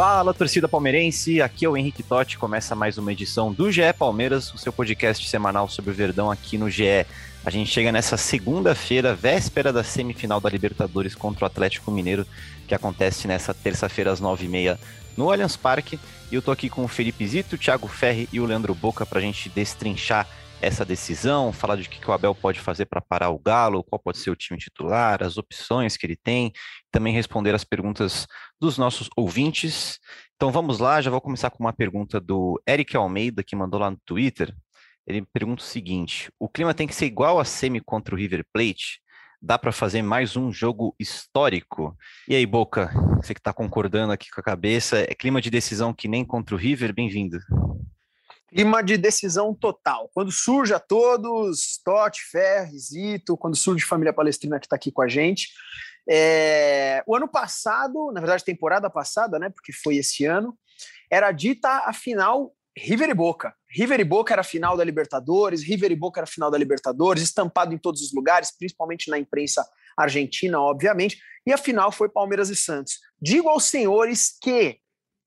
Fala, torcida palmeirense, aqui é o Henrique Totti, começa mais uma edição do GE Palmeiras, o seu podcast semanal sobre o Verdão aqui no GE. A gente chega nessa segunda-feira, véspera da semifinal da Libertadores contra o Atlético Mineiro, que acontece nessa terça-feira às nove e meia no Allianz Parque. E eu tô aqui com o Felipe Zito, o Thiago Ferri e o Leandro Boca pra gente destrinchar essa decisão, falar de o que o Abel pode fazer para parar o Galo, qual pode ser o time titular, as opções que ele tem, também responder as perguntas dos nossos ouvintes. Então vamos lá, já vou começar com uma pergunta do Eric Almeida, que mandou lá no Twitter. Ele pergunta o seguinte: o clima tem que ser igual a semi contra o River Plate? Dá para fazer mais um jogo histórico? E aí, Boca, você que está concordando aqui com a cabeça, é clima de decisão que nem contra o River? Bem-vindo. Clima de decisão total. Quando surge a todos, Totti, Ferri, Zito, quando surge Família Palestrina que está aqui com a gente. É... O ano passado, na verdade, temporada passada, né? Porque foi esse ano, era dita a final River e Boca. River e Boca era a final da Libertadores, River e Boca era a final da Libertadores, estampado em todos os lugares, principalmente na imprensa argentina, obviamente, e a final foi Palmeiras e Santos. Digo aos senhores que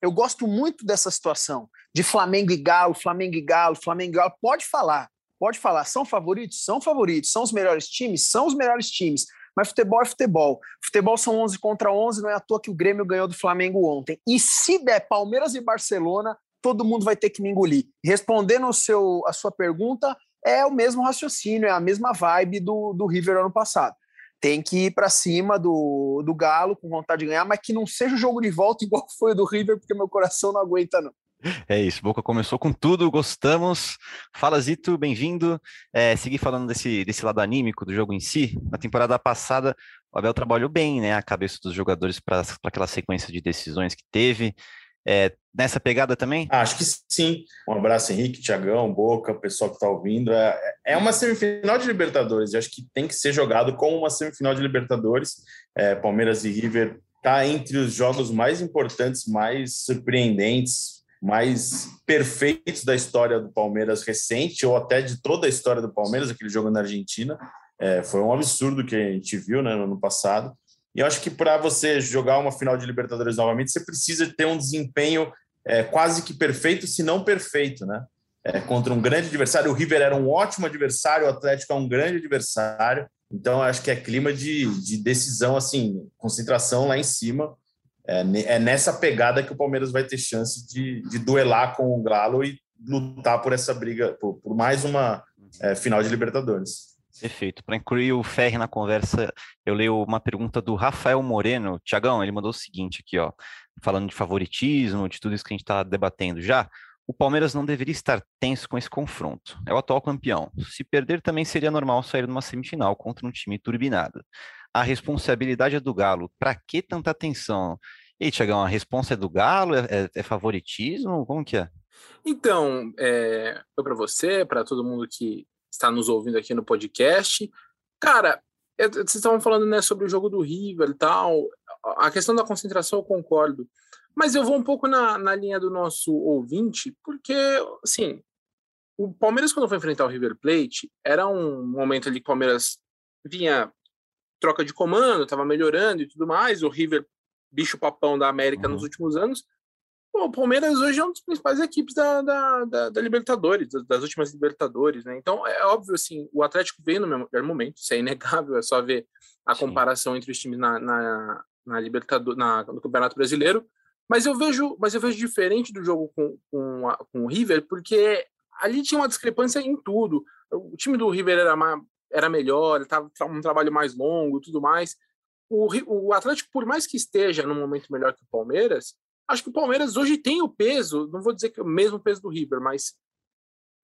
eu gosto muito dessa situação de Flamengo e Galo, Flamengo e Galo, Flamengo e Galo. Pode falar, pode falar. São favoritos? São favoritos. São os melhores times? São os melhores times. Mas futebol é futebol. Futebol são 11 contra 11, não é à toa que o Grêmio ganhou do Flamengo ontem. E se der Palmeiras e Barcelona, todo mundo vai ter que me engolir. Respondendo o seu, a sua pergunta, é o mesmo raciocínio, é a mesma vibe do, do River ano passado. Tem que ir para cima do, do Galo com vontade de ganhar, mas que não seja o jogo de volta igual foi o do River, porque meu coração não aguenta, não. É isso, Boca começou com tudo, gostamos. Fala, Zito, bem-vindo. É, seguir falando desse, desse lado anímico do jogo em si. Na temporada passada, o Abel trabalhou bem, né? A cabeça dos jogadores para aquela sequência de decisões que teve. É, nessa pegada também? Ah, acho que sim. Um abraço, Henrique, Tiagão, Boca, pessoal que está ouvindo. É, é uma semifinal de Libertadores. Eu acho que tem que ser jogado como uma semifinal de Libertadores. É, Palmeiras e River está entre os jogos mais importantes, mais surpreendentes, mais perfeitos da história do Palmeiras recente, ou até de toda a história do Palmeiras, aquele jogo na Argentina. É, foi um absurdo que a gente viu né, no ano passado. E eu acho que para você jogar uma final de Libertadores novamente, você precisa ter um desempenho é, quase que perfeito, se não perfeito, né? É, contra um grande adversário. O River era um ótimo adversário, o Atlético é um grande adversário. Então, acho que é clima de, de decisão, assim, concentração lá em cima. É, é, nessa pegada que o Palmeiras vai ter chance de, de duelar com o Galo e lutar por essa briga, por, por mais uma é, final de Libertadores. Perfeito. Para incluir o Ferri na conversa, eu leio uma pergunta do Rafael Moreno. Tiagão, ele mandou o seguinte aqui, ó, falando de favoritismo, de tudo isso que a gente está debatendo já. O Palmeiras não deveria estar tenso com esse confronto. É o atual campeão. Se perder, também seria normal sair numa semifinal contra um time turbinado. A responsabilidade é do Galo. Para que tanta tensão? E aí, Tiagão, a resposta é do Galo? É, é favoritismo? Como que é? Então, é, para você, para todo mundo que está nos ouvindo aqui no podcast. Cara, é, vocês estavam falando né, sobre o jogo do River e tal. A questão da concentração eu concordo. Mas eu vou um pouco na, na linha do nosso ouvinte, porque, assim, o Palmeiras, quando foi enfrentar o River Plate, era um momento ali que o Palmeiras vinha troca de comando, estava melhorando e tudo mais. O River, bicho papão da América uhum. nos últimos anos. O Palmeiras hoje é uma das principais equipes da, da, da, da Libertadores, das, das, últimas Libertadores, né? Então, é óbvio, assim, o Atlético veio no melhor momento, isso é inegável, é só ver a Sim. comparação entre os times na, na, na Libertadores, na, no Campeonato Brasileiro. Mas eu vejo, mas eu vejo diferente do jogo com, com, a, com o River, porque ali tinha uma discrepância em tudo. O time do River era, era melhor, estava um trabalho mais longo tudo mais. O, o Atlético, por mais que esteja num momento melhor que o Palmeiras, acho que o Palmeiras hoje tem o peso, não vou dizer que é o mesmo peso do River, mas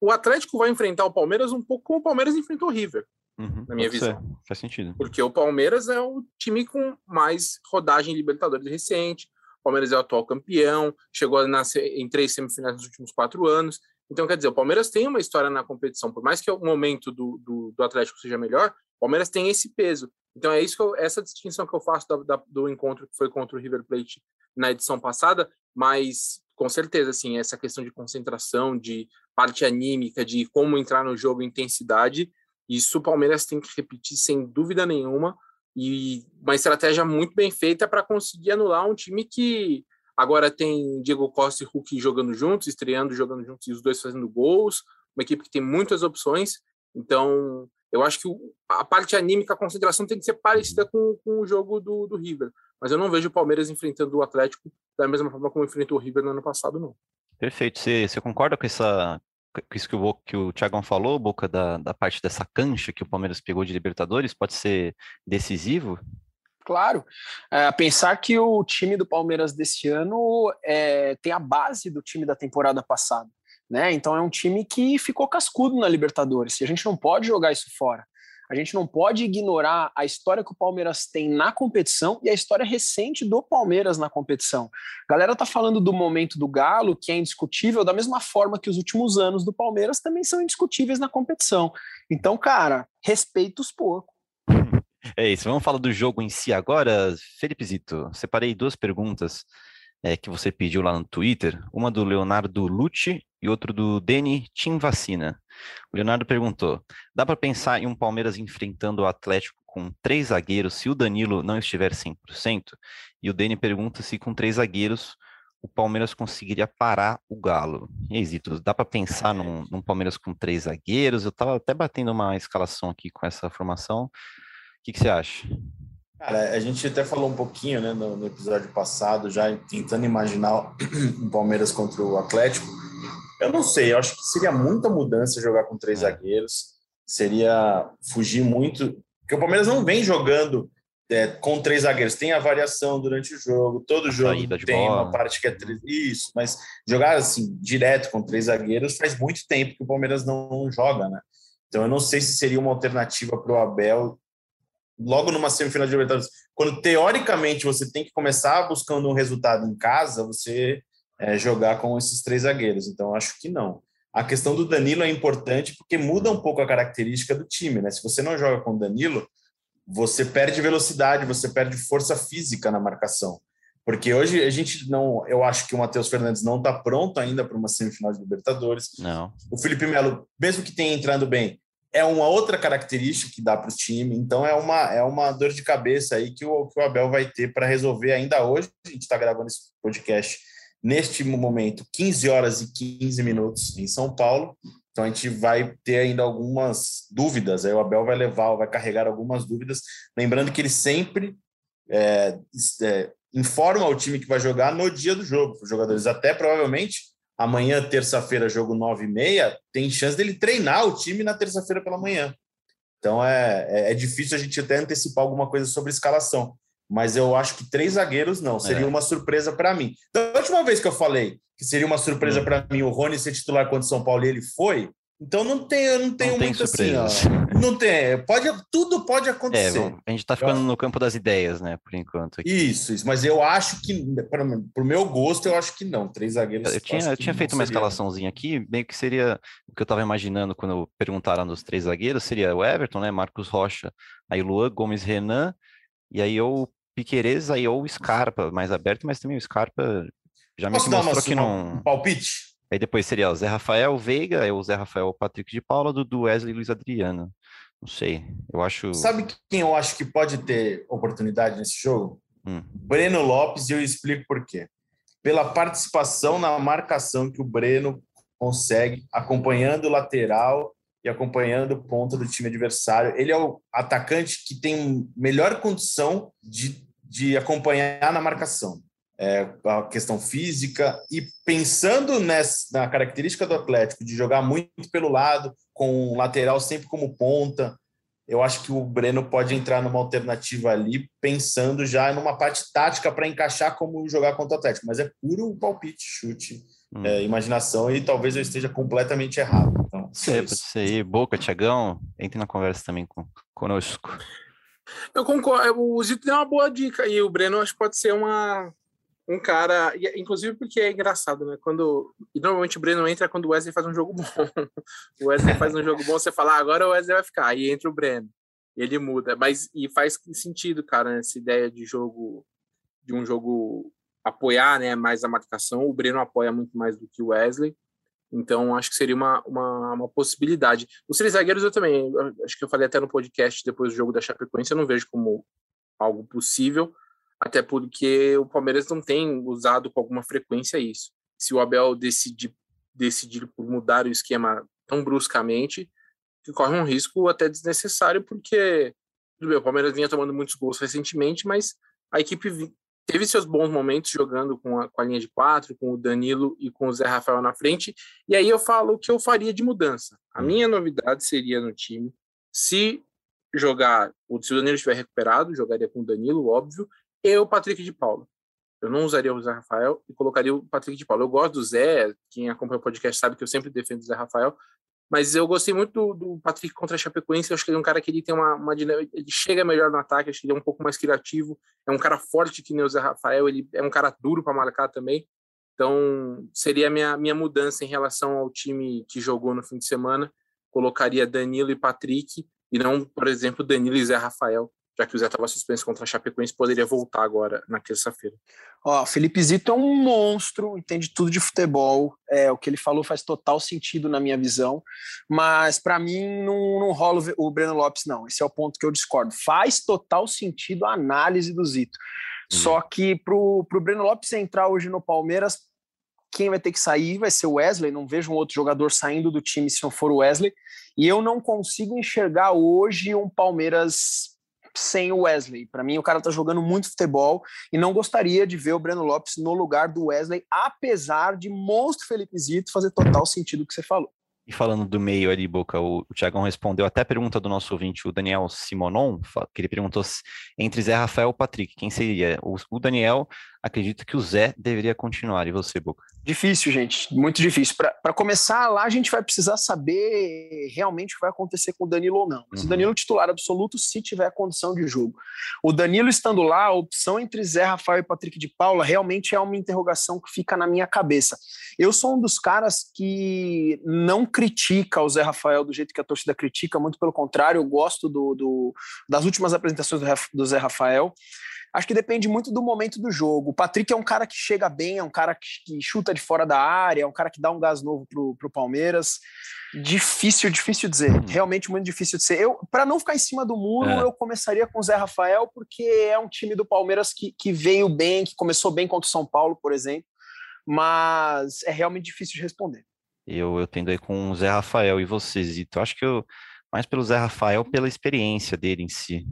o Atlético vai enfrentar o Palmeiras um pouco como o Palmeiras enfrentou o River, Uhum, na minha visão. ser, Faz sentido. Porque o Palmeiras é o time com mais rodagem em Libertadores recente. O Palmeiras é o atual campeão, chegou a nascer em três semifinais nos últimos quatro anos. Então, quer dizer, o Palmeiras tem uma história na competição, por mais que o momento do, do, do Atlético seja melhor, o Palmeiras tem esse peso. Então, é isso eu, essa distinção que eu faço da, da, do encontro que foi contra o River Plate na edição passada, mas com certeza, assim, essa questão de concentração, de parte anímica, de como entrar no jogo, intensidade, isso o Palmeiras tem que repetir sem dúvida nenhuma. E uma estratégia muito bem feita para conseguir anular um time que agora tem Diego Costa e Hulk jogando juntos, estreando, jogando juntos e os dois fazendo gols, uma equipe que tem muitas opções. Então, eu acho que a parte anímica, a concentração tem que ser parecida com, com o jogo do, do River. Mas eu não vejo o Palmeiras enfrentando o Atlético da mesma forma como enfrentou o River no ano passado, não. Perfeito. Você, você concorda com essa com isso que o, que o Thiagão falou, Boca, da, da parte dessa cancha que o Palmeiras pegou de Libertadores? Pode ser decisivo? Claro. É, pensar que o time do Palmeiras desse ano é, tem a base do time da temporada passada. Né? Então é um time que ficou cascudo na Libertadores. E a gente não pode jogar isso fora. A gente não pode ignorar a história que o Palmeiras tem na competição e a história recente do Palmeiras na competição. A galera tá falando do momento do Galo, que é indiscutível, da mesma forma que os últimos anos do Palmeiras também são indiscutíveis na competição. Então, cara, respeita os porcos. É isso. Vamos falar do jogo em si agora. Felipe Zito, separei duas perguntas é, que você pediu lá no Twitter. Uma do Leonardo Lucci e outro do Deni Tim Vacina. O Leonardo perguntou: dá para pensar em um Palmeiras enfrentando o Atlético com três zagueiros se o Danilo não estiver 100%? E o Deni pergunta se com três zagueiros o Palmeiras conseguiria parar o Galo. E aí, Zito, dá para pensar num, num, Palmeiras com três zagueiros? Eu estava até batendo uma escalação aqui com essa formação. O que, que você acha? Cara, a gente até falou um pouquinho né, no, no episódio passado, já tentando imaginar o Palmeiras contra o Atlético. Eu não sei, eu acho que seria muita mudança jogar com três é. zagueiros, seria fugir muito, porque o Palmeiras não vem jogando é, com três zagueiros, tem a variação durante o jogo, todo jogo tem bola. uma parte que é três, isso, mas jogar assim, direto com três zagueiros faz muito tempo que o Palmeiras não joga, né? Então eu não sei se seria uma alternativa para o Abel logo numa semifinal de Libertadores, quando teoricamente você tem que começar buscando um resultado em casa, você é, jogar com esses três zagueiros. Então, acho que não. A questão do Danilo é importante porque muda um pouco a característica do time, né? Se você não joga com o Danilo, você perde velocidade, você perde força física na marcação. Porque hoje a gente não, eu acho que o Matheus Fernandes não está pronto ainda para uma semifinal de Libertadores. Não. O Felipe Melo, mesmo que tenha entrando bem, é uma outra característica que dá para o time. Então é uma, é uma dor de cabeça aí que o, que o Abel vai ter para resolver ainda hoje. A gente está gravando esse podcast neste momento, 15 horas e 15 minutos em São Paulo. Então a gente vai ter ainda algumas dúvidas. Aí o Abel vai levar, vai carregar algumas dúvidas. Lembrando que ele sempre é, é, informa o time que vai jogar no dia do jogo. Os jogadores até provavelmente amanhã, terça-feira, jogo 9 e meia, tem chance dele treinar o time na terça-feira pela manhã. Então é, é, é, difícil a gente até antecipar alguma coisa sobre escalação mas eu acho que três zagueiros não, seria é. uma surpresa para mim. Da última vez que eu falei que seria uma surpresa hum. para mim o Rony ser titular contra o São Paulo e ele foi, então não tem, eu não tenho não muito assim, ó, não tem, pode, tudo pode acontecer. É, a gente está ficando no campo das ideias, né, por enquanto. Aqui. Isso, isso, mas eu acho que, para o meu gosto, eu acho que não, três zagueiros. Eu tinha, eu tinha feito uma escalaçãozinha aqui, meio que seria o que eu estava imaginando quando perguntaram dos três zagueiros, seria o Everton, né, Marcos Rocha, aí Luan, Gomes, Renan, e aí eu Piquerez aí ou Scarpa mais aberto, mas também o Scarpa já Posso me mostrou uma, que não. Um palpite? Aí depois seria o Zé Rafael Veiga, o Zé Rafael Patrick de Paula, do Wesley Luiz Adriano. Não sei, eu acho. Sabe quem eu acho que pode ter oportunidade nesse jogo? Hum. Breno Lopes, e eu explico por quê. Pela participação na marcação que o Breno consegue, acompanhando o lateral e acompanhando o ponto do time adversário. Ele é o atacante que tem melhor condição de, de acompanhar na marcação. É, a questão física e pensando nessa, na característica do Atlético de jogar muito pelo lado, com o lateral sempre como ponta, eu acho que o Breno pode entrar numa alternativa ali, pensando já numa parte tática para encaixar como jogar contra o Atlético, mas é puro palpite, chute, hum. é, imaginação, e talvez eu esteja completamente errado. Então, É, pode ser aí. Boca, Tiagão, entre na conversa também com, conosco. Eu concordo, o Zito deu uma boa dica e o Breno acho que pode ser uma, um cara, inclusive porque é engraçado, né? Quando e normalmente o Breno entra quando o Wesley faz um jogo bom. o Wesley faz um jogo bom, você fala, ah, agora o Wesley vai ficar, aí entra o Breno. Ele muda, mas e faz sentido, cara, essa ideia de jogo de um jogo apoiar, né, mais a marcação. O Breno apoia muito mais do que o Wesley. Então, acho que seria uma, uma, uma, possibilidade. Os três zagueiros eu também, acho que eu falei até no podcast depois do jogo da Chapecoense, eu não vejo como algo possível, até porque o Palmeiras não tem usado com alguma frequência isso. Se o Abel decidir, decidir por mudar o esquema tão bruscamente, corre um risco até desnecessário, porque o Palmeiras vinha tomando muitos gols recentemente, mas a equipe teve seus bons momentos jogando com a, com a linha de quatro, com o Danilo e com o Zé Rafael na frente. E aí eu falo o que eu faria de mudança. A hum. minha novidade seria no time, se jogar, se o Danilo estiver recuperado, jogaria com o Danilo, óbvio, e o Patrick de Paula. Eu não usaria o Zé Rafael e colocaria o Patrick de Paula. Eu gosto do Zé, quem acompanha o podcast sabe que eu sempre defendo o Zé Rafael, mas eu gostei muito do, do Patrick contra a Chapecoense. Eu acho que ele é um cara que ele tem uma, uma dinâmica, ele chega melhor no ataque, acho que ele é um pouco mais criativo. É um cara forte que nem o Zé Rafael, ele é um cara duro para marcar também. Então, seria a minha, minha mudança em relação ao time que jogou no fim de semana. Colocaria Danilo e Patrick, e não, por exemplo, Danilo e Zé Rafael, já que o Zé estava suspenso contra a Chapecoense, poderia voltar agora na terça-feira. Ó, Felipe Zito é um monstro, entende tudo de futebol. É, o que ele falou faz total sentido na minha visão, mas para mim não, não rola o Breno Lopes, não. Esse é o ponto que eu discordo. Faz total sentido a análise do Zito. Hum. Só que pro, pro Breno Lopes entrar hoje no Palmeiras, quem vai ter que sair vai ser o Wesley. Não vejo um outro jogador saindo do time se não for o Wesley. E eu não consigo enxergar hoje um Palmeiras sem o Wesley. Para mim, o cara tá jogando muito futebol e não gostaria de ver o Breno Lopes no lugar do Wesley, apesar de monstro Felipe Zito fazer total sentido o que você falou. E falando do meio ali, Boca, o, o respondeu até a pergunta do nosso ouvinte, o Daniel Simonon, que ele perguntou se, entre Zé Rafael e Patrick, quem seria? O, o Daniel acredita que o Zé deveria continuar. E você, Boca? Difícil, gente, muito difícil. Para começar lá, a gente vai precisar saber realmente o que vai acontecer com o Danilo ou não. Se o uhum. Danilo titular absoluto, se tiver condição de jogo. O Danilo estando lá, a opção entre Zé Rafael e Patrick de Paula realmente é uma interrogação que fica na minha cabeça. Eu sou um dos caras que não critica o Zé Rafael do jeito que a torcida critica, muito pelo contrário, eu gosto do, do das últimas apresentações do, do Zé Rafael. Acho que depende muito do momento do jogo. O Patrick é um cara que chega bem, é um cara que, chuta de fora da área, é um cara que dá um gás novo pro, pro Palmeiras. Difícil, difícil dizer. Hum. Realmente muito difícil de ser. Eu, para não ficar em cima do muro, é. eu começaria com o Zé Rafael, porque é um time do Palmeiras que, que veio bem, que começou bem contra o São Paulo, por exemplo. Mas é realmente difícil de responder. Eu, eu tendo aí com o Zé Rafael e você, Zito. Acho que eu mais pelo Zé Rafael, pela experiência dele em si.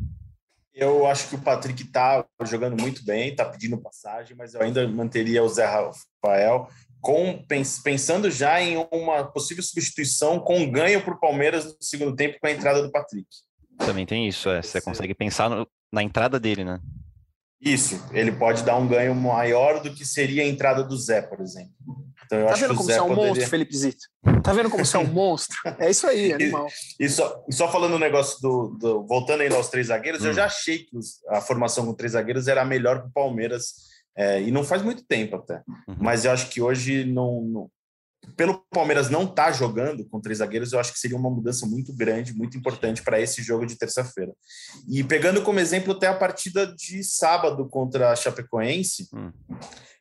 Eu acho que o Patrick está jogando muito bem, está pedindo passagem, mas eu ainda manteria o Zé Rafael com, pensando já em uma possível substituição com ganho para o Palmeiras no segundo tempo com a entrada do Patrick. Também tem isso, é, você consegue pensar no, na entrada dele, né? Isso, ele pode dar um ganho maior do que seria a entrada do Zé, por exemplo. Então, tá vendo como você é um poderia... monstro, Felipe Zito? Tá vendo como você é um monstro? É isso aí, animal. E, e, só, e só falando o um negócio do, do, Voltando ainda aos três zagueiros, hum. eu já achei que os, a formação com três zagueiros era a melhor para o Palmeiras. É, e não faz muito tempo até. Uhum. Mas eu acho que hoje não, não pelo Palmeiras não estar tá jogando com três zagueiros, eu acho que seria uma mudança muito grande, muito importante para esse jogo de terça-feira. E pegando como exemplo até a partida de sábado contra a Chapecoense, hum.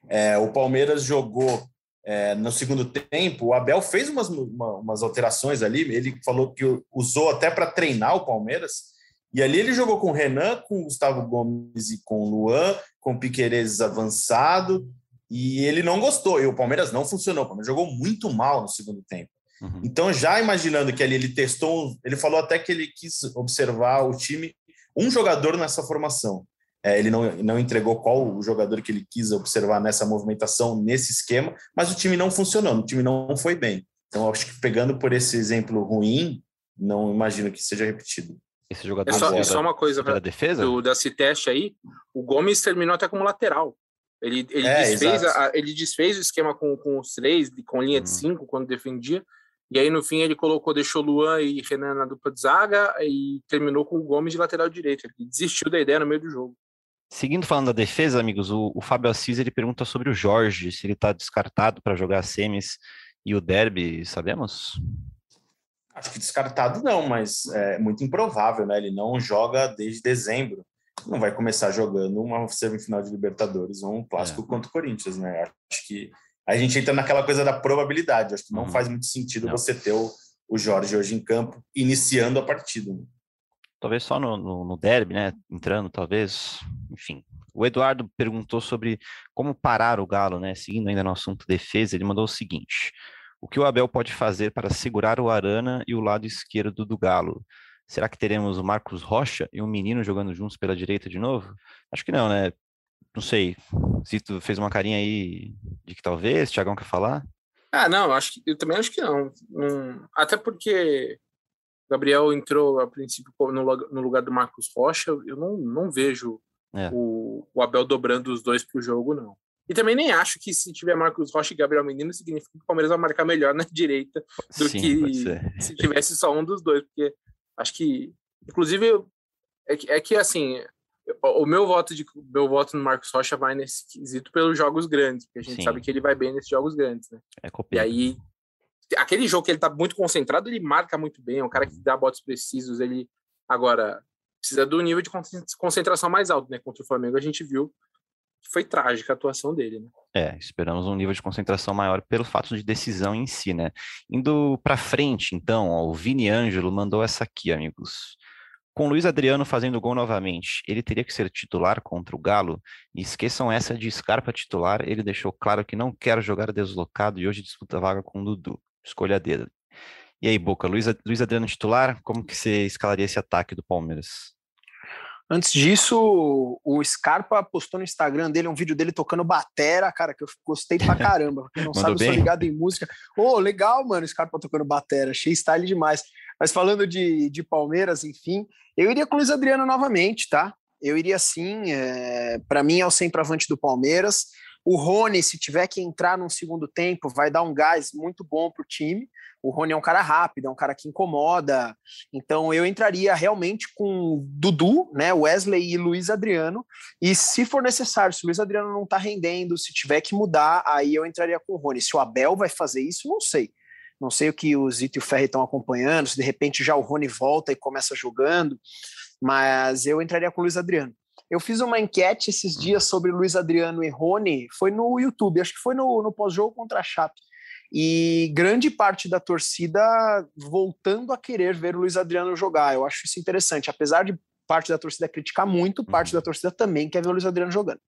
é, o Palmeiras jogou é, no segundo tempo, o Abel fez umas, uma, umas alterações ali, ele falou que usou até para treinar o Palmeiras, e ali ele jogou com o Renan, com o Gustavo Gomes e com o Luan, com o Piqueires avançado, e ele não gostou, e o Palmeiras não funcionou, o Palmeiras jogou muito mal no segundo tempo. Uhum. Então, já imaginando que ali ele testou, ele falou até que ele quis observar o time, um jogador nessa formação. É, ele não, não entregou qual o jogador que ele quis observar nessa movimentação, nesse esquema, mas o time não funcionou, o time não foi bem. Então, acho que pegando por esse exemplo ruim, não imagino que seja repetido. Esse jogador é só, é só uma coisa para defesa do, da Citeste aí, o Gomes terminou até como lateral. Ele, ele, é, desfez, a, ele desfez o esquema com, com os três, com linha de cinco, quando defendia, E aí, no fim, ele colocou, deixou Luan e Renan na dupla de zaga e terminou com o Gomes de lateral direito. Ele desistiu da ideia no meio do jogo. Seguindo falando da defesa, amigos, o, o Fábio Assis ele pergunta sobre o Jorge, se ele está descartado para jogar semis e o derby, sabemos? Acho que descartado não, mas é muito improvável, né? Ele não joga desde dezembro. Não vai começar jogando uma semifinal de Libertadores ou um clássico é. contra o Corinthians, né? Acho que a gente entra naquela coisa da probabilidade. Acho que não uhum. faz muito sentido não. você ter o, o Jorge hoje em campo iniciando a partida. Né? Talvez só no, no, no derby, né? Entrando, talvez. Enfim. O Eduardo perguntou sobre como parar o Galo, né? Seguindo ainda no assunto defesa, ele mandou o seguinte: o que o Abel pode fazer para segurar o Arana e o lado esquerdo do Galo? Será que teremos o Marcos Rocha e um menino jogando juntos pela direita de novo? Acho que não, né? Não sei. Zito fez uma carinha aí de que talvez, Tiagão quer falar? Ah, não, acho que, eu também acho que não. não até porque o Gabriel entrou a princípio no, no lugar do Marcos Rocha, eu não, não vejo é. o, o, Abel dobrando os dois para o jogo, não. E também nem acho que se tiver Marcos Rocha e Gabriel Menino, significa que o Palmeiras vai marcar melhor na direita do Sim, que se tivesse só um dos dois, porque acho que, inclusive, é que, é que assim, o meu voto de meu voto no Marcos Rocha vai nesse quesito pelos jogos grandes, porque a gente Sim. sabe que ele vai bem nesses jogos grandes, né? É e aí aquele jogo que ele tá muito concentrado, ele marca muito bem, é um cara que dá botes precisos, ele agora precisa do nível de concentração mais alto, né? Contra o Flamengo a gente viu foi trágica a atuação dele, né? É, esperamos um nível de concentração maior pelo fato de decisão em si, né? Indo para frente, então, ó, o Vini Ângelo mandou essa aqui, amigos. Com Luiz Adriano fazendo gol novamente, ele teria que ser titular contra o Galo? E esqueçam essa de Scarpa titular, ele deixou claro que não quer jogar deslocado e hoje disputa vaga com o Dudu. Escolha dele. E aí, Boca, Luiz, Luiz Adriano titular, como que você escalaria esse ataque do Palmeiras? Antes disso, o Scarpa postou no Instagram dele um vídeo dele tocando batera, cara, que eu gostei pra caramba. Quem não sabe, eu sou ligado em música. Ô, oh, legal, mano, o Scarpa tocando batera, achei style demais. Mas falando de, de Palmeiras, enfim, eu iria com o Luiz Adriano novamente, tá? Eu iria sim, é, para mim é o centroavante do Palmeiras. O Rony, se tiver que entrar num segundo tempo, vai dar um gás muito bom para o time. O Rony é um cara rápido, é um cara que incomoda. Então eu entraria realmente com Dudu, né, Wesley e Luiz Adriano. E se for necessário, se o Luiz Adriano não está rendendo, se tiver que mudar, aí eu entraria com o Rony. Se o Abel vai fazer isso, não sei. Não sei o que o Zito e o Ferri estão acompanhando, se de repente já o Rony volta e começa jogando, mas eu entraria com o Luiz Adriano. Eu fiz uma enquete esses hum. dias sobre Luiz Adriano e Rony, foi no YouTube, acho que foi no, no pós-jogo contra a Chape. E grande parte da torcida voltando a querer ver o Luiz Adriano jogar. Eu acho isso interessante. Apesar de parte da torcida criticar muito, parte uhum. da torcida também quer ver o Luiz Adriano jogando.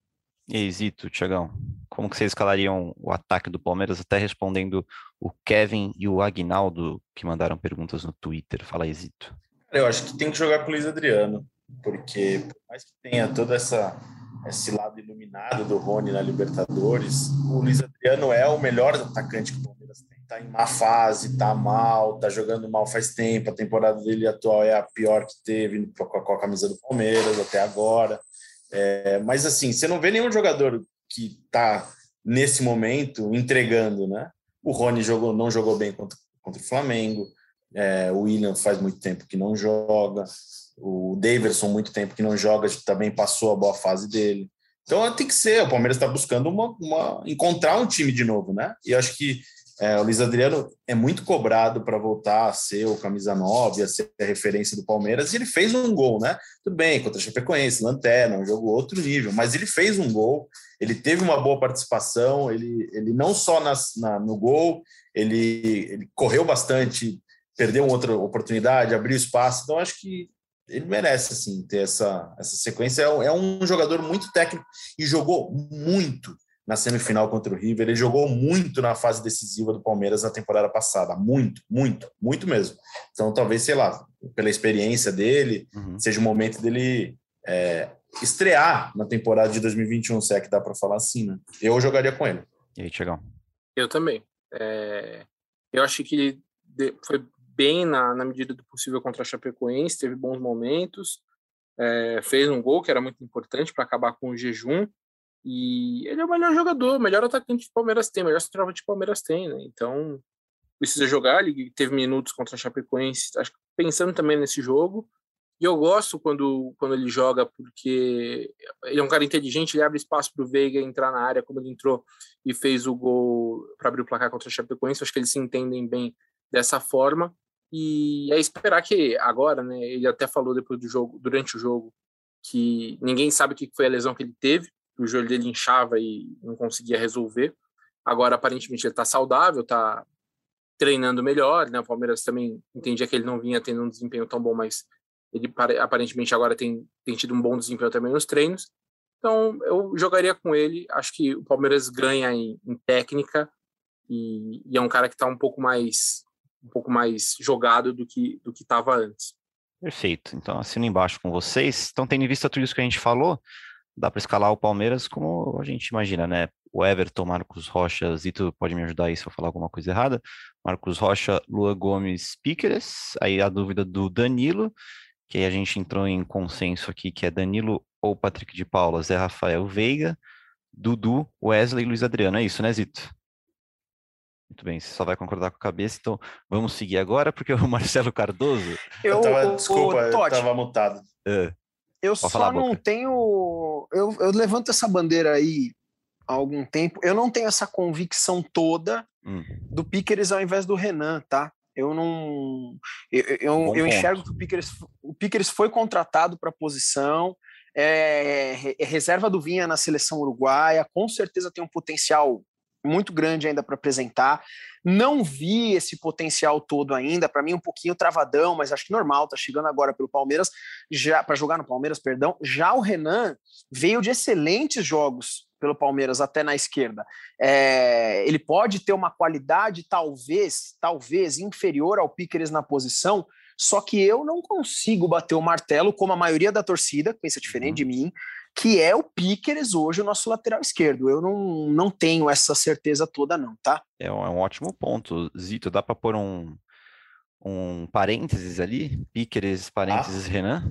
E aí, Zito, Tiagão, como que vocês escalariam o ataque do Palmeiras, até respondendo o Kevin e o Agnaldo, que mandaram perguntas no Twitter? Fala aí, Zito. Eu acho que tem que jogar com o Luiz Adriano, porque por mais que tenha todo essa, esse lado iluminado do Rony na Libertadores, o Luiz Adriano é o melhor atacante que o Palmeiras tem. Tá em má fase, tá mal, tá jogando mal faz tempo, a temporada dele atual é a pior que teve com a camisa do Palmeiras até agora. É, mas assim, você não vê nenhum jogador que está nesse momento entregando, né? O Rony jogou, não jogou bem contra, contra o Flamengo. É, o William faz muito tempo que não joga. O Daverson muito tempo que não joga, também passou a boa fase dele. Então tem que ser. O Palmeiras está buscando uma, uma, encontrar um time de novo, né? E acho que é, o Luiz Adriano é muito cobrado para voltar a ser o camisa 9, a ser a referência do Palmeiras, e ele fez um gol, né? Tudo bem, contra a Chapecoense, Lanterna, um jogo outro nível, mas ele fez um gol, ele teve uma boa participação, ele, ele não só nas, na, no gol, ele, ele correu bastante, perdeu outra oportunidade, abriu espaço, então acho que ele merece assim ter essa, essa sequência. É, é um jogador muito técnico e jogou muito na semifinal contra o River. Ele jogou muito na fase decisiva do Palmeiras na temporada passada. Muito, muito, muito mesmo. Então, talvez, sei lá, pela experiência dele, uhum. seja o momento dele é, estrear na temporada de 2021, se é que dá para falar assim, né? Eu jogaria com ele. E aí, Tiagão? Eu também. É, eu acho que foi bem na, na medida do possível contra a Chapecoense, teve bons momentos, é, fez um gol que era muito importante para acabar com o jejum. E ele é o melhor jogador, o melhor atacante que o Palmeiras tem, o melhor centroavante que o Palmeiras tem, né? Então, precisa jogar, ele teve minutos contra a Chapecoense, acho pensando também nesse jogo. E eu gosto quando, quando ele joga, porque ele é um cara inteligente, ele abre espaço para o Veiga entrar na área, como ele entrou e fez o gol para abrir o placar contra a Chapecoense. Acho que eles se entendem bem dessa forma. E é esperar que agora, né? Ele até falou depois do jogo, durante o jogo, que ninguém sabe o que foi a lesão que ele teve, o joelho dele inchava e não conseguia resolver. Agora, aparentemente, ele está saudável, está treinando melhor, né? O Palmeiras também entendia que ele não vinha tendo um desempenho tão bom, mas ele aparentemente agora tem, tem tido um bom desempenho também nos treinos. Então, eu jogaria com ele. Acho que o Palmeiras ganha em, em técnica e, e, é um cara que está um pouco mais um pouco mais jogado do que do que estava antes. Perfeito. Então, assino embaixo com vocês. Então, tendo em vista tudo isso que a gente falou, dá para escalar o Palmeiras como a gente imagina, né? O Everton, Marcos Rocha, Zito pode me ajudar aí se eu falar alguma coisa errada. Marcos Rocha, Lua Gomes, Píqueres. Aí a dúvida do Danilo que aí a gente entrou em consenso aqui, que é Danilo ou Patrick de Paula, Zé Rafael Veiga, Dudu, Wesley e Luiz Adriano. É isso, né, Zito? Muito bem, você só vai concordar com a cabeça, então vamos seguir agora, porque o Marcelo Cardoso. Eu, eu tava, desculpa, o, eu tava mutado. É. Eu Pode só não tenho. Eu, eu levanto essa bandeira aí há algum tempo. Eu não tenho essa convicção toda hum. do Piqueres ao invés do Renan, tá? Eu não. Eu, eu, eu enxergo que o Pickers, o Pickers foi contratado para a posição, é, é, reserva do Vinha na seleção uruguaia, com certeza tem um potencial muito grande ainda para apresentar. Não vi esse potencial todo ainda, para mim um pouquinho travadão, mas acho que normal, tá chegando agora pelo Palmeiras, já para jogar no Palmeiras, perdão. Já o Renan veio de excelentes jogos pelo Palmeiras até na esquerda. É, ele pode ter uma qualidade talvez, talvez inferior ao Piqueres na posição, só que eu não consigo bater o martelo como a maioria da torcida, pensa diferente uhum. de mim, que é o Piqueres hoje o nosso lateral esquerdo. Eu não, não tenho essa certeza toda não, tá? É um, é um ótimo ponto, Zito. Dá para pôr um, um parênteses ali? Piqueres, parênteses, ah. Renan?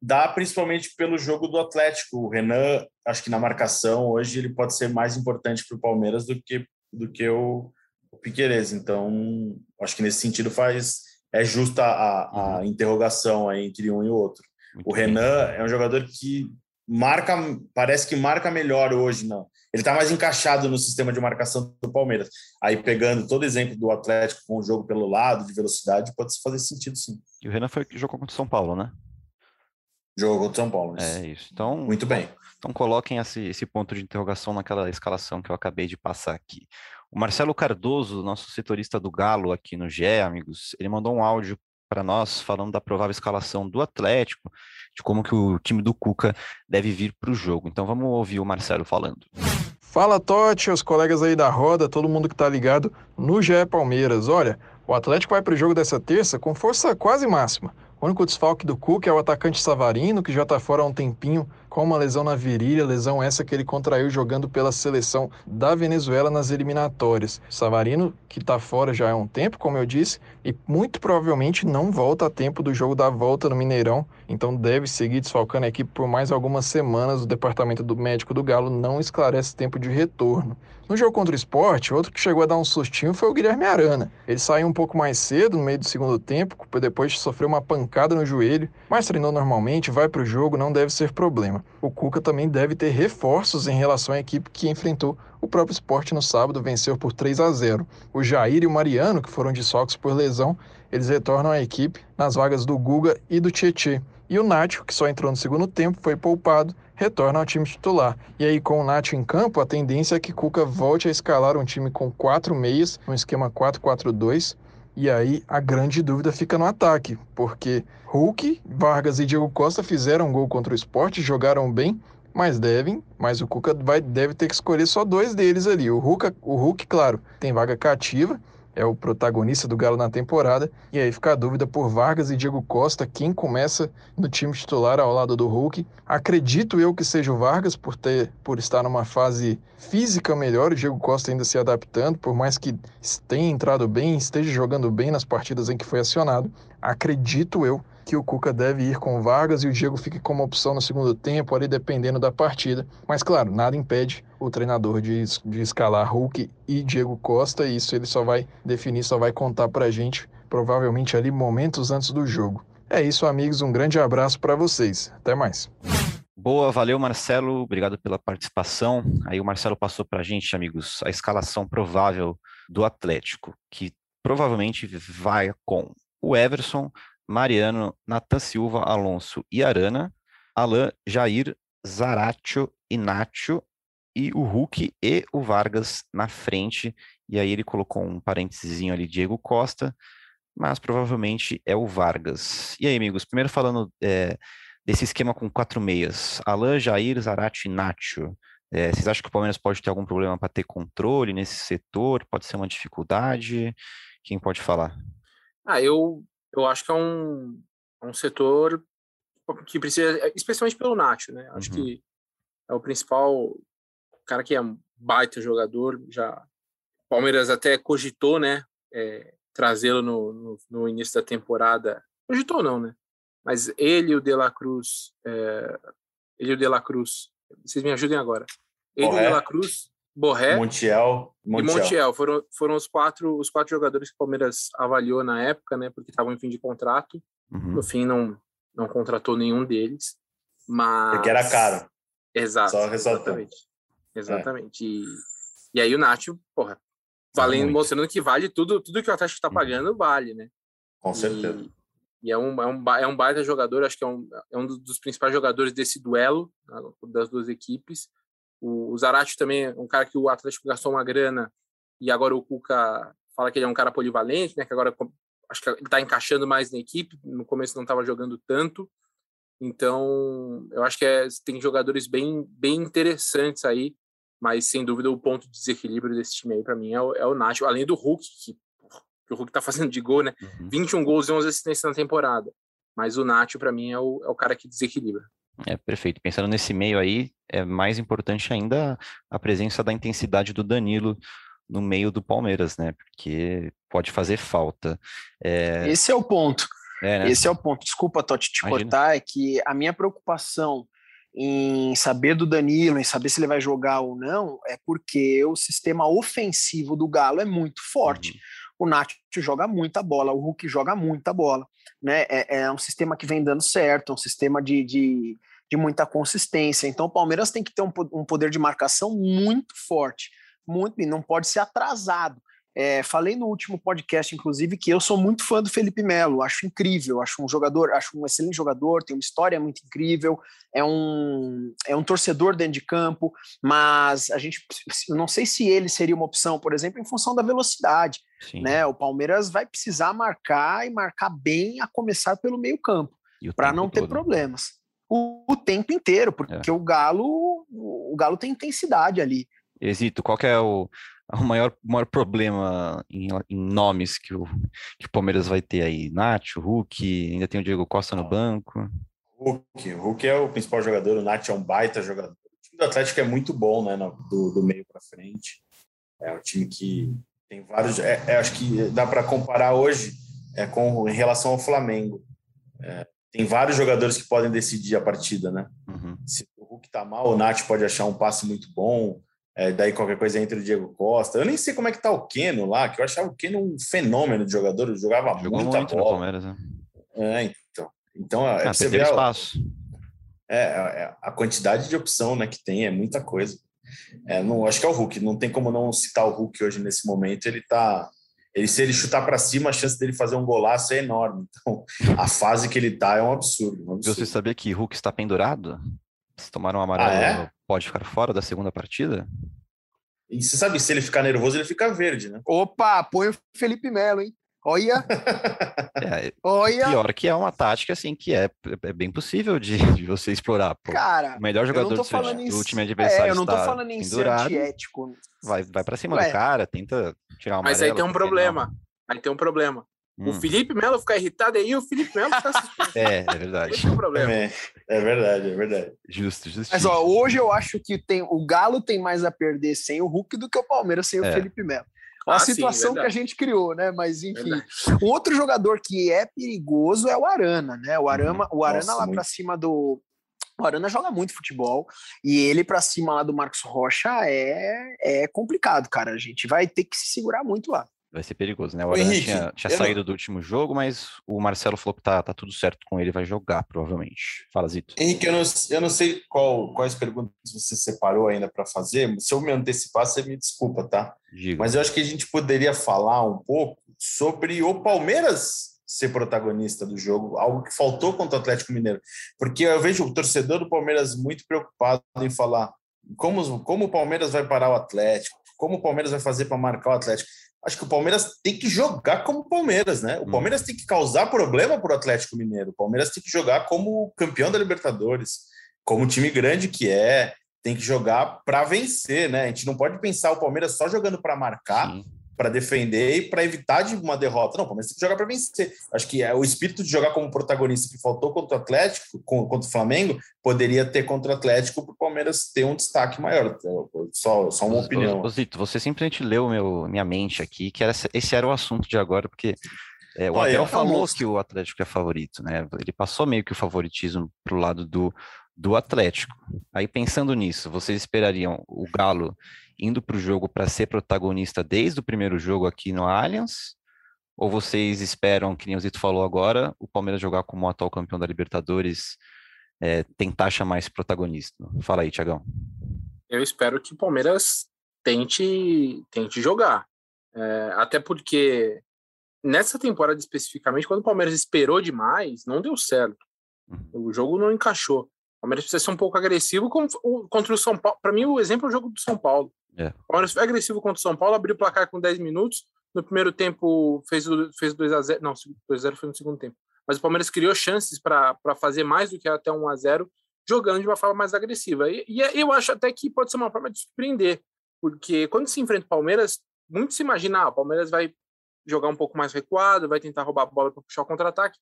dá principalmente pelo jogo do Atlético. O Renan, acho que na marcação hoje ele pode ser mais importante para o Palmeiras do que do que o, o Piqueires. Então, acho que nesse sentido faz é justa a, a uhum. interrogação aí entre um e o outro. Muito o Renan bem. é um jogador que marca, parece que marca melhor hoje, não. Ele está mais encaixado no sistema de marcação do Palmeiras. Aí pegando todo exemplo do Atlético com o jogo pelo lado, de velocidade, pode fazer sentido sim. E o Renan foi que jogou contra o São Paulo, né? Jogo contra São Paulo. É isso. Então, Muito bem. Então coloquem esse, esse ponto de interrogação naquela escalação que eu acabei de passar aqui. O Marcelo Cardoso, nosso setorista do Galo aqui no GE, amigos, ele mandou um áudio para nós falando da provável escalação do Atlético, de como que o time do Cuca deve vir para o jogo. Então vamos ouvir o Marcelo falando. Fala Totti, os colegas aí da roda, todo mundo que está ligado no GE Palmeiras. Olha, o Atlético vai para o jogo dessa terça com força quase máxima. O único desfalque do Cook é o atacante Savarino, que já está fora há um tempinho com uma lesão na virilha, lesão essa que ele contraiu jogando pela seleção da Venezuela nas eliminatórias. Savarino, que está fora já há um tempo, como eu disse, e muito provavelmente não volta a tempo do jogo da volta no Mineirão, então deve seguir desfalcando a equipe por mais algumas semanas. O departamento do médico do Galo não esclarece tempo de retorno. No jogo contra o esporte, outro que chegou a dar um sustinho foi o Guilherme Arana. Ele saiu um pouco mais cedo, no meio do segundo tempo, depois de sofrer uma pancada no joelho, mas treinou normalmente, vai para o jogo, não deve ser problema. O Cuca também deve ter reforços em relação à equipe que enfrentou o próprio esporte no sábado, venceu por 3 a 0. O Jair e o Mariano, que foram de socos por lesão, eles retornam à equipe nas vagas do Guga e do Tietê. E o Nacho, que só entrou no segundo tempo, foi poupado retorna ao time titular. E aí, com o Nacho em campo, a tendência é que Cuca volte a escalar um time com quatro meias, um esquema 4-4-2. E aí a grande dúvida fica no ataque, porque Hulk, Vargas e Diego Costa fizeram um gol contra o esporte, jogaram bem, mas devem, mas o Cuca vai, deve ter que escolher só dois deles ali. O Hulk, o Hulk, claro, tem vaga cativa, é o protagonista do Galo na temporada. E aí fica a dúvida por Vargas e Diego Costa, quem começa no time titular ao lado do Hulk. Acredito eu que seja o Vargas por ter por estar numa fase física melhor, o Diego Costa ainda se adaptando, por mais que tenha entrado bem, esteja jogando bem nas partidas em que foi acionado. Acredito eu que o Cuca deve ir com o Vargas e o Diego fique como opção no segundo tempo, ali dependendo da partida. Mas, claro, nada impede o treinador de, de escalar Hulk e Diego Costa, e isso ele só vai definir, só vai contar pra gente, provavelmente ali momentos antes do jogo. É isso, amigos. Um grande abraço para vocês. Até mais. Boa, valeu Marcelo, obrigado pela participação. Aí o Marcelo passou para a gente, amigos, a escalação provável do Atlético, que provavelmente vai com o Everson, Mariano, Natan Silva, Alonso e Arana, Alain, Jair, Zaratio, Inácio e o Hulk e o Vargas na frente. E aí ele colocou um parênteses ali, Diego Costa, mas provavelmente é o Vargas. E aí, amigos, primeiro falando é, desse esquema com quatro meias, Alain, Jair, Zarate e Nacho. É, vocês acham que o Palmeiras pode ter algum problema para ter controle nesse setor? Pode ser uma dificuldade? Quem pode falar? Ah, eu, eu acho que é um, é um setor que precisa, especialmente pelo Nacho, né? Acho uhum. que é o principal cara que é um baita jogador. Já Palmeiras até cogitou, né? É, trazê-lo no, no, no, início da temporada. Cogitou não, né? Mas ele e o De La Cruz, é, ele e o De La Cruz, vocês me ajudem agora. Ele e o De La Cruz, Borré Montiel, Montiel. e Montiel foram, foram os quatro os quatro jogadores que o Palmeiras avaliou na época, né? Porque estavam em fim de contrato. Uhum. No fim não não contratou nenhum deles, mas porque era caro. Exato. Só exatamente. Exatamente. É. E, e aí o Nacho, porra, valendo, mostrando que vale tudo, tudo que o Atlético está uhum. pagando vale, né? Com certeza. E é um, é um, é um baita jogador, acho que é um, é um dos principais jogadores desse duelo né, das duas equipes. O, o Zarate também é um cara que o Atlético gastou uma grana e agora o Cuca fala que ele é um cara polivalente, né? Que agora acho que ele está encaixando mais na equipe. No começo não estava jogando tanto. Então, eu acho que é, tem jogadores bem, bem interessantes aí, mas sem dúvida o ponto de desequilíbrio desse time aí para mim é o, é o Nacho, além do Hulk, que que o Hulk tá fazendo de gol, né? Uhum. 21 gols e 11 assistências na temporada. Mas o Nacho, para mim, é o, é o cara que desequilibra. É, perfeito. Pensando nesse meio aí, é mais importante ainda a presença da intensidade do Danilo no meio do Palmeiras, né? Porque pode fazer falta. É... Esse é o ponto. É, né? Esse é o ponto. Desculpa, Totti, te Imagina. cortar, é que a minha preocupação em saber do Danilo, em saber se ele vai jogar ou não, é porque o sistema ofensivo do Galo é muito forte. Uhum o Nacho joga muita bola, o Hulk joga muita bola. Né? É, é um sistema que vem dando certo, é um sistema de, de, de, muita consistência. Então o Palmeiras tem que ter um, um poder de marcação muito forte, muito, não pode ser atrasado. É, falei no último podcast, inclusive, que eu sou muito fã do Felipe Melo, acho incrível, acho um jogador, acho um excelente jogador, tem uma história muito incrível, é um, é um torcedor dentro de campo, mas a gente não sei se ele seria uma opção, por exemplo, em função da velocidade. Né? O Palmeiras vai precisar marcar e marcar bem a começar pelo meio-campo, para não ter todo. problemas. O, o, tempo inteiro, porque é. o Galo o Galo tem intensidade ali. Exito, qual é o, o maior, maior problema em, em, nomes que o, que o Palmeiras vai ter aí? Nath, Hulk, ainda tem o Diego Costa no banco. Hulk, o Hulk é o principal jogador, o Nath é um baita jogador. O time do Atlético é muito bom, né, do, do meio para frente. É um time que tem vários. É, é, acho que dá para comparar hoje é, com em relação ao Flamengo. É, tem vários jogadores que podem decidir a partida, né? Uhum. Se o Hulk tá mal, o Nath pode achar um passe muito bom. É, daí qualquer coisa entre o Diego Costa. Eu nem sei como é que tá o Keno lá, que eu achava o Keno um fenômeno de jogador, ele jogava Jogou muita muito bola. Palmeiras, né? É, então. Então, é, ah, você vê espaço. É, é, a quantidade de opção né, que tem é muita coisa. É, não, acho que é o Hulk, não tem como não citar o Hulk hoje nesse momento. Ele tá. Ele, se ele chutar para cima, a chance dele fazer um golaço é enorme. Então, a fase que ele tá é um absurdo. Um absurdo. Você sabia que Hulk está pendurado? Se tomar um amarelo, ah, é? Pode ficar fora da segunda partida? E você sabe, se ele ficar nervoso, ele fica verde, né? Opa, põe o Felipe Melo, hein? Olha! É, Olha! Pior que é uma tática, assim, que é, é bem possível de, de você explorar. Pô. Cara, o melhor jogador do, seu, em... do time adversário é, eu não tô falando em ser antiético. Vai, vai pra cima Ué. do cara, tenta tirar uma Mas aí tem um problema. Não. Aí tem um problema. Hum. O Felipe Melo ficar irritado aí, o Felipe Melo fica É, é verdade. Esse é o problema. É, é verdade, é verdade. Justo, justo. Mas ó, hoje eu acho que tem, o Galo tem mais a perder sem o Hulk do que o Palmeiras sem é. o Felipe Melo. a ah, situação sim, que a gente criou, né? Mas enfim. O outro jogador que é perigoso é o Arana, né? O Arana, uhum. o Arana Nossa, lá para cima do. O Arana joga muito futebol e ele para cima lá do Marcos Rocha é, é complicado, cara. A gente vai ter que se segurar muito lá. Vai ser perigoso, né? O Arana tinha, tinha saído não... do último jogo, mas o Marcelo falou que tá, tá tudo certo com ele, vai jogar, provavelmente. Fala, Zito. Henrique, eu não, eu não sei qual, quais perguntas você separou ainda para fazer. Se eu me antecipar, você me desculpa, tá? Digo. Mas eu acho que a gente poderia falar um pouco sobre o Palmeiras ser protagonista do jogo, algo que faltou contra o Atlético Mineiro. Porque eu vejo o torcedor do Palmeiras muito preocupado em falar como, como o Palmeiras vai parar o Atlético, como o Palmeiras vai fazer para marcar o Atlético acho que o Palmeiras tem que jogar como Palmeiras, né? O hum. Palmeiras tem que causar problema para o Atlético Mineiro. O Palmeiras tem que jogar como campeão da Libertadores, como time grande que é, tem que jogar para vencer, né? A gente não pode pensar o Palmeiras só jogando para marcar. Sim para defender e para evitar de uma derrota. Não, o Palmeiras tem que jogar para vencer. Acho que é o espírito de jogar como protagonista que faltou contra o Atlético, contra o Flamengo, poderia ter contra o Atlético para o Palmeiras ter um destaque maior. Só, só uma opinião. Zito, você simplesmente leu meu, minha mente aqui, que era, esse era o assunto de agora, porque é, o Abel falou que o Atlético é favorito, né? Ele passou meio que o favoritismo para o lado do, do Atlético. Aí pensando nisso, vocês esperariam o Galo indo para o jogo para ser protagonista desde o primeiro jogo aqui no Allianz? Ou vocês esperam, que nem o Zito falou agora, o Palmeiras jogar como atual campeão da Libertadores, é, tentar chamar esse protagonista? Fala aí, Tiagão. Eu espero que o Palmeiras tente, tente jogar. É, até porque nessa temporada especificamente, quando o Palmeiras esperou demais, não deu certo. Uhum. O jogo não encaixou. O Palmeiras precisa ser um pouco agressivo contra o São Paulo. Para mim, o exemplo é o jogo do São Paulo. É. O Palmeiras foi agressivo contra o São Paulo, abriu o placar com 10 minutos. No primeiro tempo fez, fez 2 a 0 Não, 2 a 0 foi no segundo tempo. Mas o Palmeiras criou chances para fazer mais do que até 1 a 0 jogando de uma forma mais agressiva. E, e eu acho até que pode ser uma forma de surpreender, porque quando se enfrenta o Palmeiras, muito se imagina, ah, o Palmeiras vai jogar um pouco mais recuado, vai tentar roubar a bola para puxar o contra-ataque.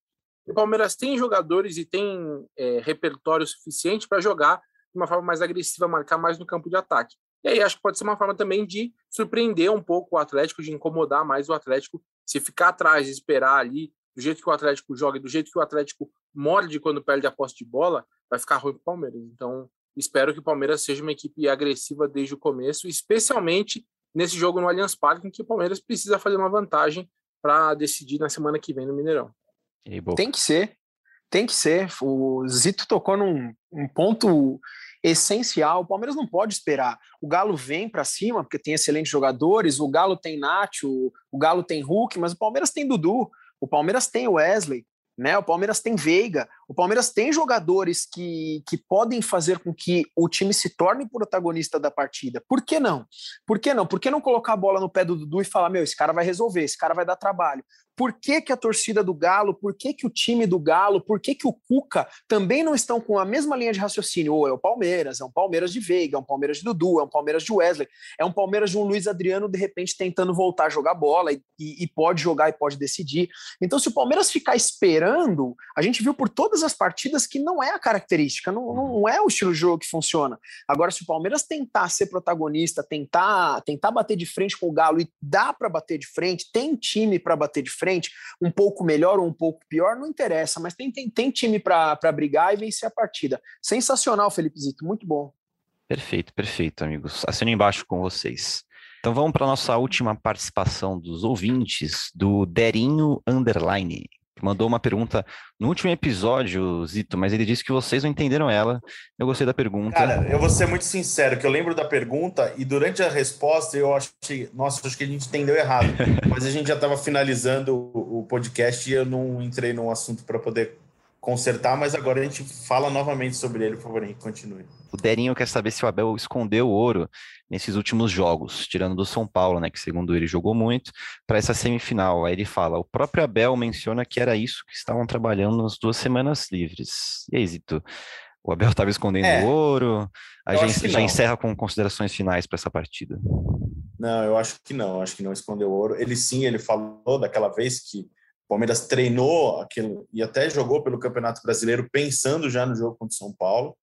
O Palmeiras tem jogadores e tem é, repertório suficiente para jogar de uma forma mais agressiva, marcar mais no campo de ataque. E aí acho que pode ser uma forma também de surpreender um pouco o Atlético, de incomodar mais o Atlético, se ficar atrás, esperar ali, do jeito que o Atlético joga, do jeito que o Atlético morde quando perde a posse de bola, vai ficar ruim para o Palmeiras. Então, espero que o Palmeiras seja uma equipe agressiva desde o começo, especialmente nesse jogo no Allianz Parque, em que o Palmeiras precisa fazer uma vantagem para decidir na semana que vem no Mineirão. Tem que ser, tem que ser. O Zito tocou num um ponto essencial. O Palmeiras não pode esperar. O Galo vem para cima porque tem excelentes jogadores. O Galo tem Nacho, o Galo tem Hulk, mas o Palmeiras tem Dudu. O Palmeiras tem Wesley. Né? O Palmeiras tem Veiga, o Palmeiras tem jogadores que, que podem fazer com que o time se torne protagonista da partida. Por que não? Por que não? Por que não colocar a bola no pé do Dudu e falar: meu, esse cara vai resolver, esse cara vai dar trabalho? Por que, que a torcida do Galo, por que, que o time do Galo, por que, que o Cuca também não estão com a mesma linha de raciocínio? Ou é o Palmeiras, é um Palmeiras de Veiga, é um Palmeiras de Dudu, é um Palmeiras de Wesley, é um Palmeiras de um Luiz Adriano de repente tentando voltar a jogar bola e, e, e pode jogar e pode decidir. Então, se o Palmeiras ficar esperando, a gente viu por todas as partidas que não é a característica, não, não é o estilo de jogo que funciona. Agora, se o Palmeiras tentar ser protagonista, tentar, tentar bater de frente com o Galo e dá para bater de frente, tem time para bater de frente frente, um pouco melhor ou um pouco pior, não interessa, mas tem, tem, tem time para brigar e vencer a partida. Sensacional, Felipe Zito, muito bom. Perfeito, perfeito, amigos. Assino embaixo com vocês. Então vamos para a nossa última participação dos ouvintes, do Derinho Underline que mandou uma pergunta no último episódio, Zito, mas ele disse que vocês não entenderam ela. Eu gostei da pergunta. Cara, eu vou ser muito sincero, que eu lembro da pergunta e durante a resposta eu achei, nossa, acho que a gente entendeu errado. mas a gente já estava finalizando o podcast e eu não entrei no assunto para poder consertar, mas agora a gente fala novamente sobre ele, por favor, Henrique, continue. O Derinho quer saber se o Abel escondeu o ouro nesses últimos jogos, tirando do São Paulo, né, que segundo ele jogou muito, para essa semifinal. Aí ele fala: o próprio Abel menciona que era isso que estavam trabalhando nas duas semanas livres. E aí, Zito? O Abel estava escondendo é, o ouro. A gente já encerra com considerações finais para essa partida. Não, eu acho que não. Acho que não escondeu o ouro. Ele sim, ele falou daquela vez que o Palmeiras treinou aquilo e até jogou pelo Campeonato Brasileiro pensando já no jogo contra o São Paulo.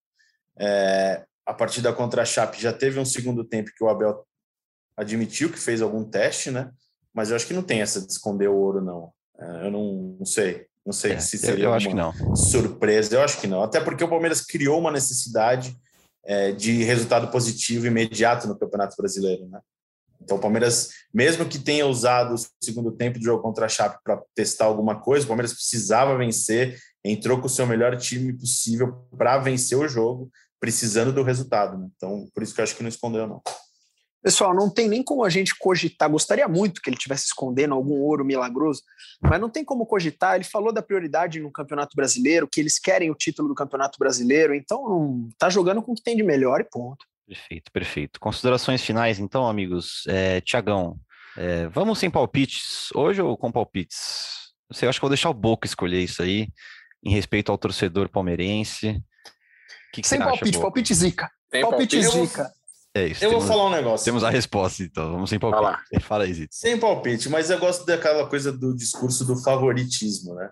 É, a partida contra a Chape já teve um segundo tempo que o Abel admitiu que fez algum teste, né? Mas eu acho que não tem essa de esconder o ouro, não. É, eu não, não sei. Não sei é, se seria eu, surpresa. Eu acho que não. Até porque o Palmeiras criou uma necessidade é, de resultado positivo imediato no Campeonato Brasileiro, né? Então, o Palmeiras, mesmo que tenha usado o segundo tempo do jogo contra a Chape para testar alguma coisa, o Palmeiras precisava vencer, entrou com o seu melhor time possível para vencer o jogo, precisando do resultado. Né? Então, por isso que eu acho que não escondeu, não. Pessoal, não tem nem como a gente cogitar. Gostaria muito que ele tivesse escondendo algum ouro milagroso, mas não tem como cogitar. Ele falou da prioridade no Campeonato Brasileiro, que eles querem o título do Campeonato Brasileiro, então tá jogando com o que tem de melhor e ponto. Perfeito, perfeito. Considerações finais, então, amigos. É, Tiagão, é, vamos sem palpites hoje ou com palpites? Eu acho que vou deixar o Boca escolher isso aí, em respeito ao torcedor palmeirense. Que que sem palpite, acha, palpite zica. Tem palpite, palpite zica. É isso. Eu temos, vou falar um negócio. Temos a resposta, então. Vamos sem palpite. Fala, Fala aí, Zito. Sem palpite, mas eu gosto daquela coisa do discurso do favoritismo, né?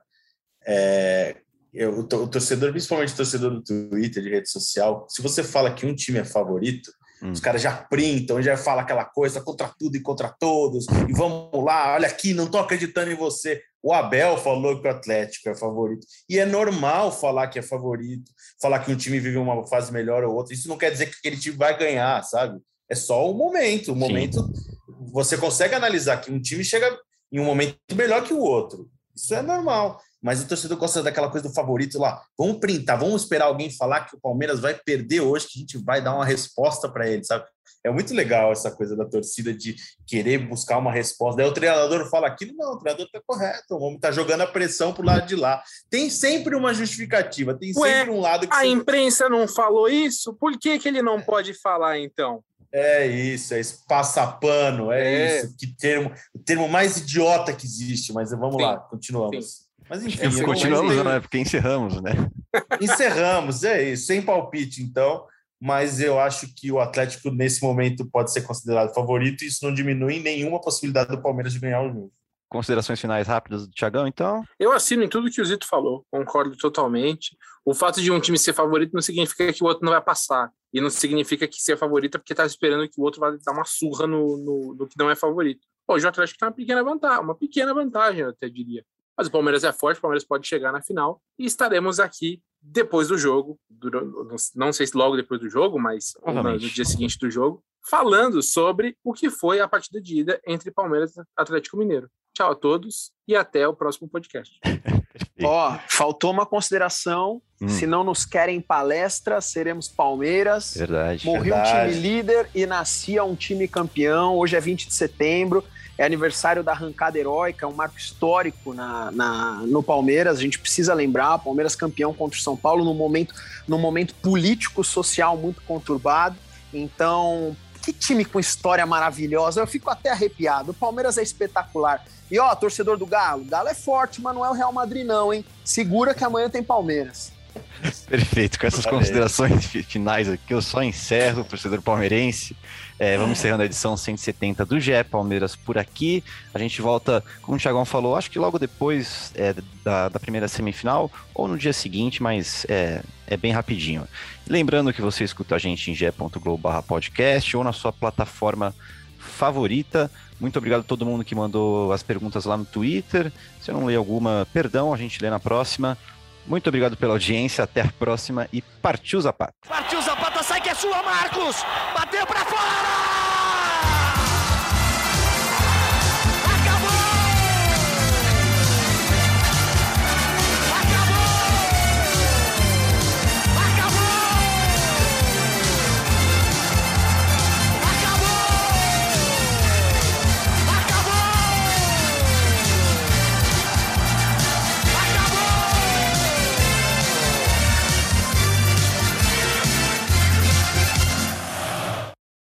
É, eu, o torcedor, principalmente o torcedor do Twitter, de rede social, se você fala que um time é favorito, hum. os caras já printam, já fala aquela coisa contra tudo e contra todos, e vamos lá, olha aqui, não estou acreditando em você. O Abel falou que o Atlético é favorito. E é normal falar que é favorito, falar que um time vive uma fase melhor ou outra. Isso não quer dizer que aquele time vai ganhar, sabe? É só o momento. O momento Sim. você consegue analisar que um time chega em um momento melhor que o outro. Isso é normal. Mas o torcedor gosta daquela coisa do favorito lá. Vamos printar, vamos esperar alguém falar que o Palmeiras vai perder hoje, que a gente vai dar uma resposta para ele, sabe? É muito legal essa coisa da torcida de querer buscar uma resposta. Daí o treinador fala aquilo, não, o treinador está correto, o homem está jogando a pressão para o lado de lá. Tem sempre uma justificativa, tem Ué, sempre um lado que. A você... imprensa não falou isso? Por que, que ele não pode falar então? É isso, é isso, passapano, é, é, isso. Que termo, o termo mais idiota que existe, mas vamos Sim. lá, continuamos. Sim. Mas enfim, continuamos, não é? Porque encerramos, né? Encerramos, é isso, sem palpite, então mas eu acho que o Atlético, nesse momento, pode ser considerado favorito e isso não diminui nenhuma possibilidade do Palmeiras de ganhar o jogo. Considerações finais rápidas do Thiagão, então? Eu assino em tudo que o Zito falou, concordo totalmente. O fato de um time ser favorito não significa que o outro não vai passar. E não significa que ser favorito é porque está esperando que o outro vai dar uma surra no, no, no que não é favorito. Hoje o Atlético tem uma pequena vantagem, uma pequena vantagem, eu até diria. Mas o Palmeiras é forte, o Palmeiras pode chegar na final e estaremos aqui depois do jogo, não sei se logo depois do jogo, mas no dia seguinte do jogo, falando sobre o que foi a partida de ida entre Palmeiras e Atlético Mineiro. Tchau a todos e até o próximo podcast. Ó, oh, faltou uma consideração. Hum. Se não nos querem palestra, seremos Palmeiras. Verdade. Morreu verdade. um time líder e nascia um time campeão. Hoje é 20 de setembro é aniversário da arrancada heróica, é um marco histórico na, na, no Palmeiras. A gente precisa lembrar, Palmeiras campeão contra o São Paulo num momento, num momento político, social muito conturbado. Então, que time com história maravilhosa. Eu fico até arrepiado. O Palmeiras é espetacular. E ó, torcedor do Galo, Galo é forte, mas não é o Real Madrid, não, hein? Segura que amanhã tem Palmeiras. Perfeito. Com essas considerações finais aqui, eu só encerro, torcedor palmeirense. É, vamos encerrando a edição 170 do GE Palmeiras por aqui. A gente volta, como o Thiagão falou, acho que logo depois é, da, da, primeira semifinal ou no dia seguinte, mas é, é bem rapidinho. Lembrando que você escuta a gente em ge.globo/podcast ou na sua plataforma favorita. Muito obrigado a todo mundo que mandou as perguntas lá no Twitter. Se eu não ler alguma, perdão, a gente lê na próxima. Muito obrigado pela audiência, até a próxima e partiu Zapata. Partiu Zapata, sai que é sua, Marcos! Bateu para fora!